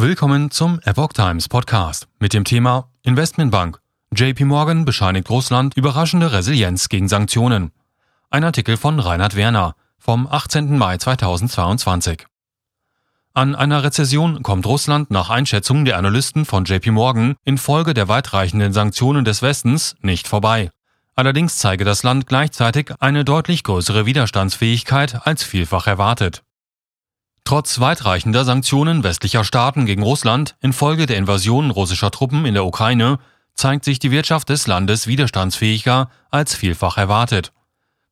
Willkommen zum Epoch Times Podcast mit dem Thema Investmentbank. JP Morgan bescheinigt Russland überraschende Resilienz gegen Sanktionen. Ein Artikel von Reinhard Werner vom 18. Mai 2022. An einer Rezession kommt Russland nach Einschätzung der Analysten von JP Morgan infolge der weitreichenden Sanktionen des Westens nicht vorbei. Allerdings zeige das Land gleichzeitig eine deutlich größere Widerstandsfähigkeit als vielfach erwartet. Trotz weitreichender Sanktionen westlicher Staaten gegen Russland infolge der Invasion russischer Truppen in der Ukraine zeigt sich die Wirtschaft des Landes widerstandsfähiger als vielfach erwartet.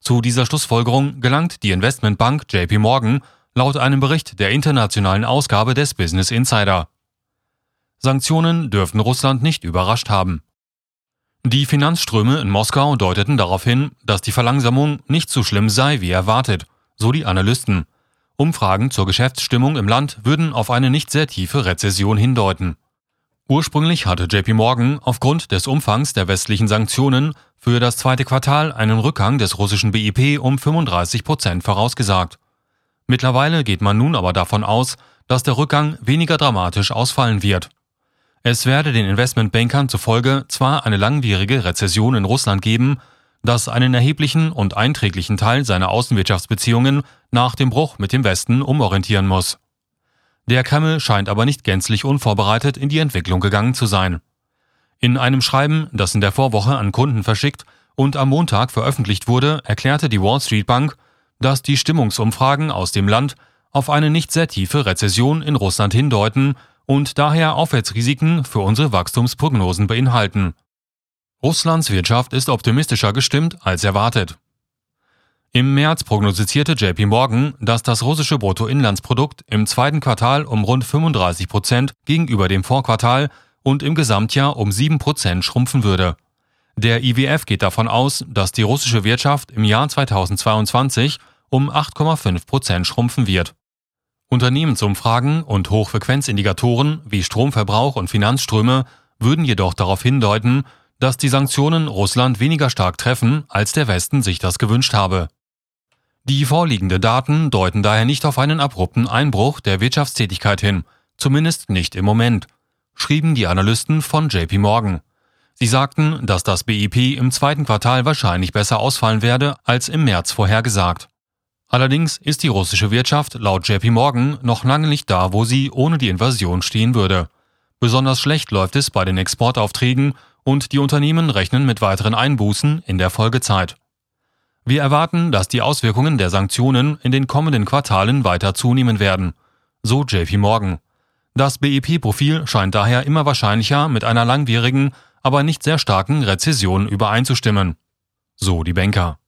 Zu dieser Schlussfolgerung gelangt die Investmentbank JP Morgan laut einem Bericht der internationalen Ausgabe des Business Insider. Sanktionen dürften Russland nicht überrascht haben. Die Finanzströme in Moskau deuteten darauf hin, dass die Verlangsamung nicht so schlimm sei wie erwartet, so die Analysten. Umfragen zur Geschäftsstimmung im Land würden auf eine nicht sehr tiefe Rezession hindeuten. Ursprünglich hatte JP Morgan aufgrund des Umfangs der westlichen Sanktionen für das zweite Quartal einen Rückgang des russischen BIP um 35 Prozent vorausgesagt. Mittlerweile geht man nun aber davon aus, dass der Rückgang weniger dramatisch ausfallen wird. Es werde den Investmentbankern zufolge zwar eine langwierige Rezession in Russland geben, das einen erheblichen und einträglichen Teil seiner Außenwirtschaftsbeziehungen nach dem Bruch mit dem Westen umorientieren muss. Der Kreml scheint aber nicht gänzlich unvorbereitet in die Entwicklung gegangen zu sein. In einem Schreiben, das in der Vorwoche an Kunden verschickt und am Montag veröffentlicht wurde, erklärte die Wall Street Bank, dass die Stimmungsumfragen aus dem Land auf eine nicht sehr tiefe Rezession in Russland hindeuten und daher Aufwärtsrisiken für unsere Wachstumsprognosen beinhalten. Russlands Wirtschaft ist optimistischer gestimmt als erwartet. Im März prognostizierte JP Morgan, dass das russische Bruttoinlandsprodukt im zweiten Quartal um rund 35 Prozent gegenüber dem Vorquartal und im Gesamtjahr um 7 Prozent schrumpfen würde. Der IWF geht davon aus, dass die russische Wirtschaft im Jahr 2022 um 8,5 Prozent schrumpfen wird. Unternehmensumfragen und Hochfrequenzindikatoren wie Stromverbrauch und Finanzströme würden jedoch darauf hindeuten, dass die Sanktionen Russland weniger stark treffen, als der Westen sich das gewünscht habe. Die vorliegenden Daten deuten daher nicht auf einen abrupten Einbruch der Wirtschaftstätigkeit hin, zumindest nicht im Moment, schrieben die Analysten von JP Morgan. Sie sagten, dass das BIP im zweiten Quartal wahrscheinlich besser ausfallen werde als im März vorhergesagt. Allerdings ist die russische Wirtschaft laut JP Morgan noch lange nicht da, wo sie ohne die Invasion stehen würde. Besonders schlecht läuft es bei den Exportaufträgen und die Unternehmen rechnen mit weiteren Einbußen in der Folgezeit. Wir erwarten, dass die Auswirkungen der Sanktionen in den kommenden Quartalen weiter zunehmen werden, so JP Morgan. Das BIP-Profil scheint daher immer wahrscheinlicher mit einer langwierigen, aber nicht sehr starken Rezession übereinzustimmen, so die Banker.